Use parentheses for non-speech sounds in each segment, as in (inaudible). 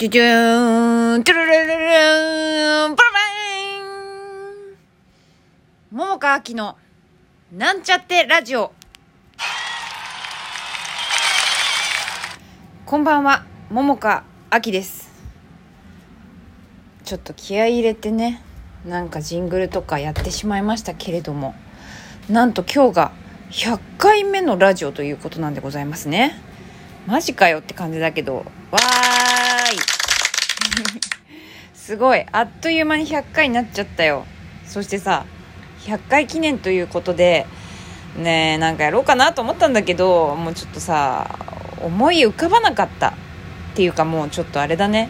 チュチューン、トゥルルルルーン、プラバイン桃川明の、なんちゃってラジオ。こんばんは、桃川明です。ちょっと気合い入れてね、なんかジングルとかやってしまいましたけれども、なんと今日が100回目のラジオということなんでございますね。マジかよって感じだけど、わーい。(laughs) すごい。あっという間に100回になっちゃったよ。そしてさ、100回記念ということで、ねえ、なんかやろうかなと思ったんだけど、もうちょっとさ、思い浮かばなかった。っていうかもうちょっとあれだね。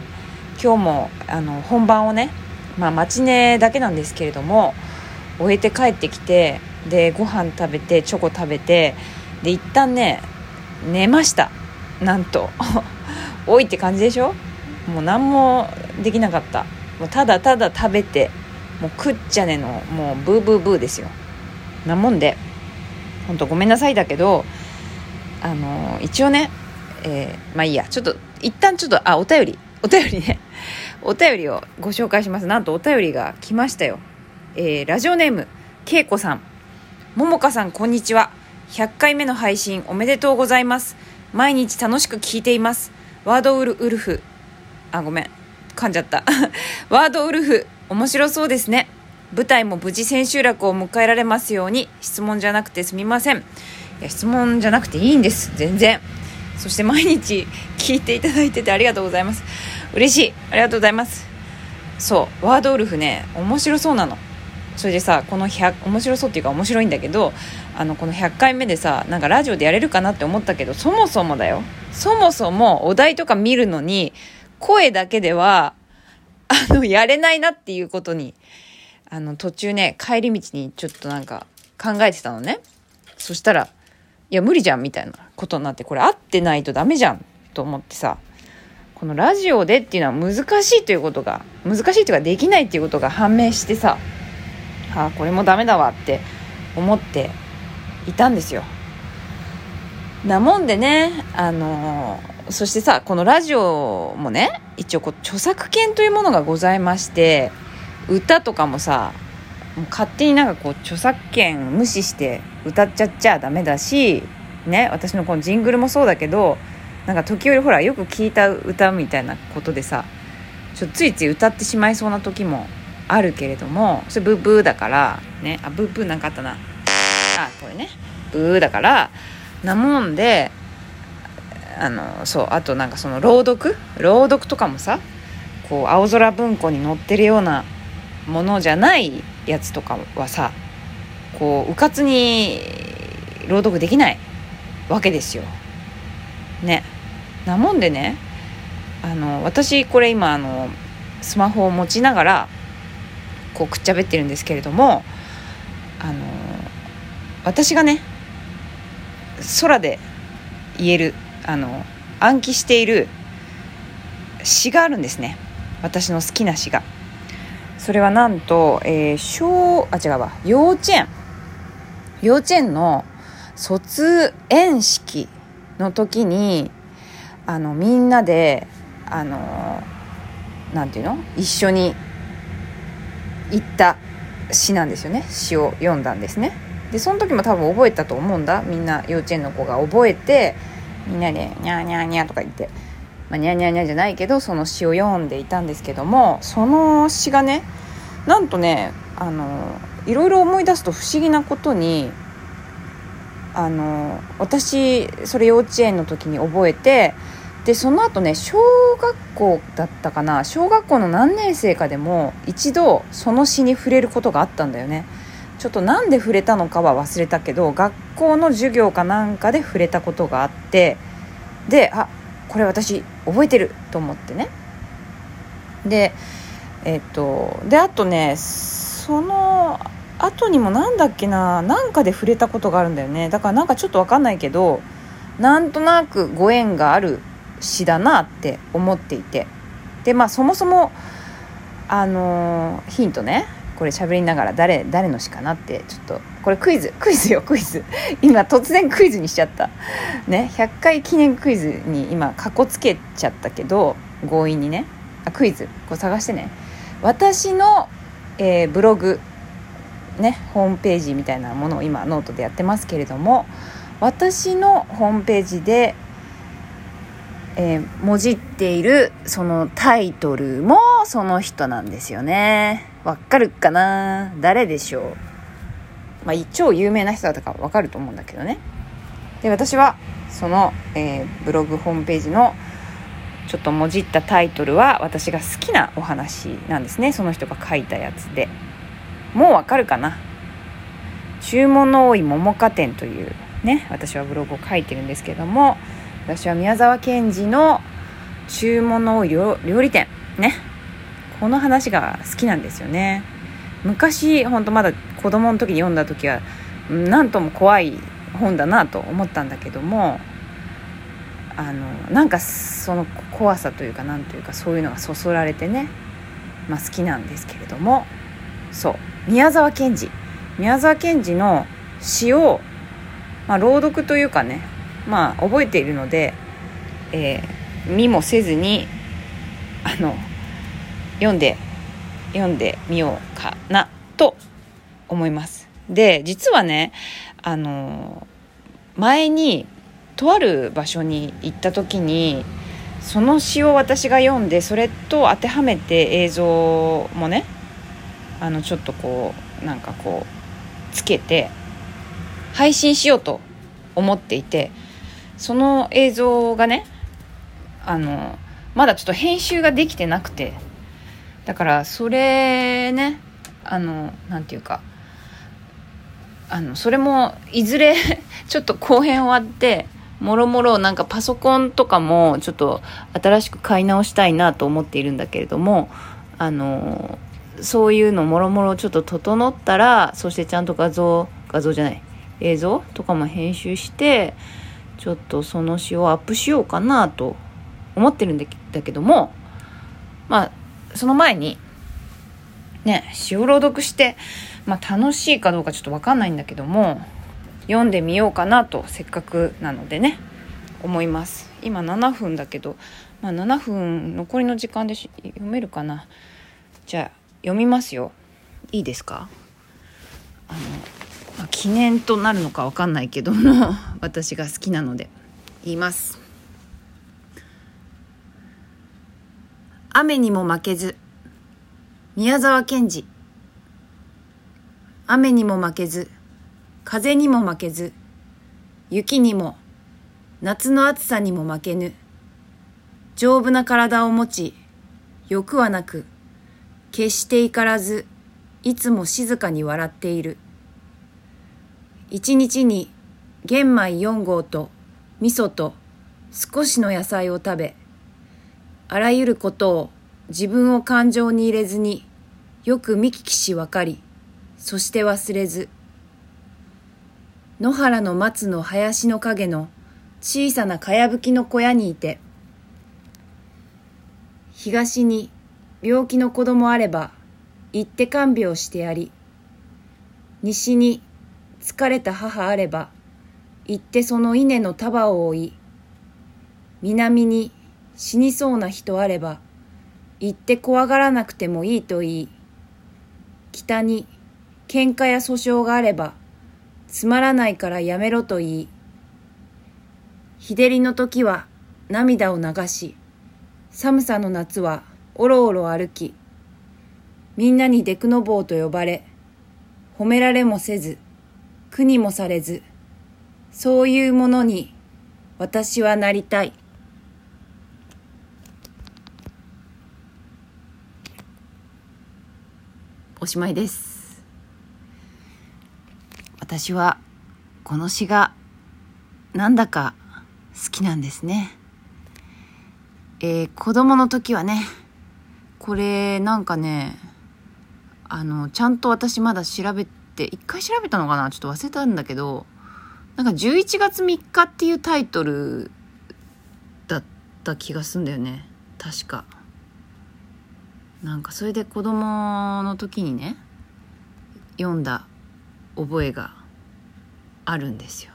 今日も、あの、本番をね、まあ、マチネだけなんですけれども、終えて帰ってきて、で、ご飯食べて、チョコ食べて、で、一旦ね、寝ました。なんと。(laughs) 多いって感じでしょ？もう何もできなかった。もうただただ食べてもう食っちゃねの。もうブーブーブーですよ。なもんでほんとごめんなさいだけどあの一応ねえーまあいいや。ちょっと一旦ちょっとあお便り。お便りね。お便りをご紹介します。なんとお便りが来ましたよ。えーラジオネームけいこさん。ももかさんこんにちは。100回目の配信おめでとうございます。毎日楽しく聞いています。ワードウルウルフ。あごめん。噛んじゃった。(laughs) ワードウルフ面白そうですね。舞台も無事千秋楽を迎えられますように質問じゃなくてすみません。いや質問じゃなくていいんです。全然。そして毎日聞いていただいててありがとうございます。嬉しい。ありがとうございます。そう。ワードウルフね面白そうなの。それでさこの100面白そうっていうか面白いんだけどあのこの100回目でさなんかラジオでやれるかなって思ったけどそもそもだよ。そもそもお題とか見るのに声だけではあのやれないなっていうことにあの途中ね帰り道にちょっとなんか考えてたのね。そしたらいや無理じゃんみたいなことになってこれ合ってないとダメじゃんと思ってさこのラジオでっていうのは難しいということが難しいというかできないっていうことが判明してさあこれもダメだわって思っていたんですよ。なもんでねあのーそしてさこのラジオもね一応こう著作権というものがございまして歌とかもさもう勝手になんかこう著作権無視して歌っちゃっちゃダメだしね私のこのジングルもそうだけどなんか時折ほらよく聞いた歌みたいなことでさちょついつい歌ってしまいそうな時もあるけれどもそれブーブーだからねあブーブーなんかあったなあこれねブーだからなもんであのそうあとなんかその朗読？朗読とかもさこう青空文庫に載ってるようなものじゃないやつとかはさこううかつに朗読できないわけですよ。ね。なもんでねあの私これ今あのスマホを持ちながらこうくっちゃべってるんですけれどもあの私がね空で言えるあの暗記している詩があるんですね。私の好きな詩が。それはなんと、えー小あ違うわ。幼稚園。幼稚園の卒園式の時にあのみんなであのなんていうの？一緒に行った詩なんですよね。詩を読んだんですね。でその時も多分覚えたと思うんだ。みんな幼稚園の子が覚えてみんなで「にゃーにゃーにゃー」とか言って、まあ、にゃーにゃーにゃーじゃないけどその詩を読んでいたんですけどもその詩がねなんとねあのいろいろ思い出すと不思議なことにあの私それ幼稚園の時に覚えてでその後ね小学校だったかな小学校の何年生かでも一度その詩に触れることがあったんだよね。ちょっとなんで触れたのかは忘れたけど学校の授業かなんかで触れたことがあってであこれ私覚えてると思ってね。でえっとであとねその後にもなんだっけななんかで触れたことがあるんだよね。だからなんかちょっと分かんないけどなんとなくご縁がある詩だなって思っていて。でまあそもそもあのーヒントねこれ喋りながら誰誰の詩かなってちょっとこれクイズクイズよクイズ。(laughs) 今突然クイズにしちゃった。ね100回記念クイズに今かこつけちゃったけど強引にね。あクイズ。こう探してね。私の、えー、ブログねホームページみたいなものを今ノートでやってますけれども私のホームページでえー、もじっているそのタイトルもその人なんですよね。わかるかな？誰でしょう？まあ、超有名な人だったかわかると思うんだけどね。で、私はその、えー、ブログホームページのちょっともじったタイトルは私が好きなお話なんですね。その人が書いたやつで。もうわかるかな？注文の多い桃花店というね、私はブログを書いてるんですけども、私は宮沢賢治の注文の多い料理店。ね。この話が好きなんですよね。昔本当まだ子供の時に読んだ時は何とも怖い本だなと思ったんだけどもあのなんかその怖さというかなんというかそういうのがそそられてね、まあ、好きなんですけれども。そう。宮沢賢治。宮沢賢治の詩を、まあ、朗読というかねまあ覚えているので、えー、見もせずにあの読んで読んでみようかなと思います。で実はねあの前にとある場所に行った時にその詩を私が読んでそれと当てはめて映像もねあのちょっとこうなんかこうつけて配信しようと思っていてその映像がねあのまだちょっと編集ができてなくてだからそれねあのなんていうかあのそれもいずれ (laughs) ちょっと後編終わってもろもろなんかパソコンとかもちょっと新しく買い直したいなと思っているんだけれどもあのそういうのもろもろちょっと整ったらそしてちゃんと画像画像じゃない映像とかも編集してちょっとその詩をアップしようかなと思ってるんだけどもまあその前にね詩を朗読して、まあ、楽しいかどうかちょっと分かんないんだけども読んでみようかなとせっかくなのでね思います。今7分だけど、まあ、7分残りの時間で読めるかな？じゃあ読みますよ。いいですか？あのまあ、記念となるのか分かんないけども (laughs) 私が好きなので言います。雨にも負けず宮沢賢治。雨にも負けず風にも負けず雪にも夏の暑さにも負けぬ丈夫な体を持ち欲はなく決して怒らずいつも静かに笑っている。一日に玄米4合と味噌と少しの野菜を食べ、あらゆることを自分を感情に入れずによく見聞きし分かり、そして忘れず、野原の松の林の影の小さなかやぶきの小屋にいて、東に病気の子供あれば行って看病してやり、西に疲れた母あれば、行ってその稲の束を追い、南に死にそうな人あれば、行って怖がらなくてもいいと言い、北に喧嘩や訴訟があれば、つまらないからやめろと言い、日照りの時は涙を流し、寒さの夏はおろおろ歩き、みんなにデクノボーと呼ばれ、褒められもせず、苦にもされず、そういうものに私はなりたい。おしまいです。私はこの詩がなんだか好きなんですね。えー、子供の時はね、これなんかね、あの、ちゃんと私まだ調べて、って一回調べたのかな？ちょっと忘れたんだけどなんか11月3日っていうタイトルだった気がすんだよね。確か。なんかそれで子供の時にね読んだ覚えがあるんですよ。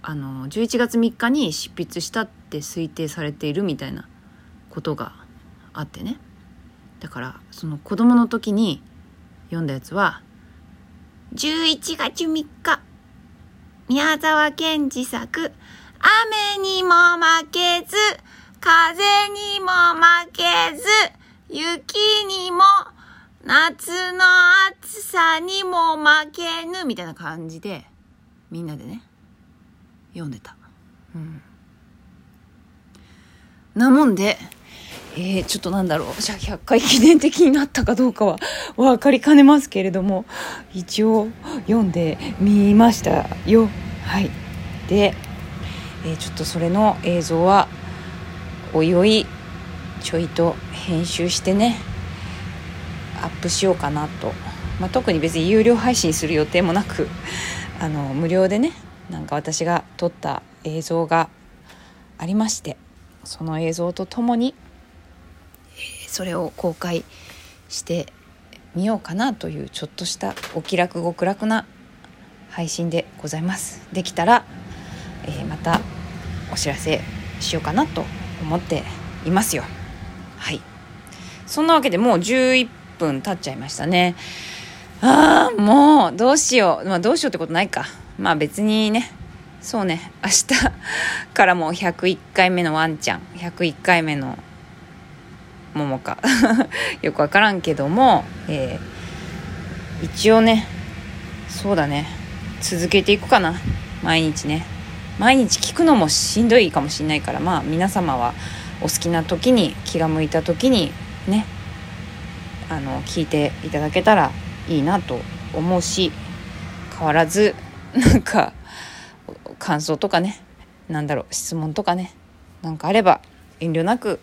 あの11月3日に執筆したって推定されているみたいなことがあってね。だからその子供の時に読んだやつは11月3日宮沢賢治作雨にも負けず風にも負けず雪にも夏の暑さにも負けぬみたいな感じでみんなでね読んでた。うん。なもんで、え、ちょっとなんだろう、じゃあ100回記念的になったかどうかは分かりかねますけれども、一応読んでみましたよ。はい。で、えー、ちょっとそれの映像は、おいおい、ちょいと編集してね、アップしようかなと。まあ、特に別に有料配信する予定もなく、あの、無料でね、なんか私が撮った映像がありましてその映像とともにそれを公開してみようかなというちょっとしたお気楽極楽な配信でございます。できたら、えー、またお知らせしようかなと思っていますよ。はい。そんなわけでもう11分経っちゃいましたね。ああもうどうしよう。まあどうしようってことないか。まあ別にね、そうね、明日からもう101回目のワンちゃん、101回目の桃か。(laughs) よくわからんけども、えー、一応ね、そうだね、続けていくかな、毎日ね。毎日聞くのもしんどいかもしんないから、まあ皆様はお好きな時に、気が向いた時にね、あの、聞いていただけたらいいなと思うし、変わらず (laughs) なんか感想とかね。なんだろう質問とかね。なんかあれば遠慮なく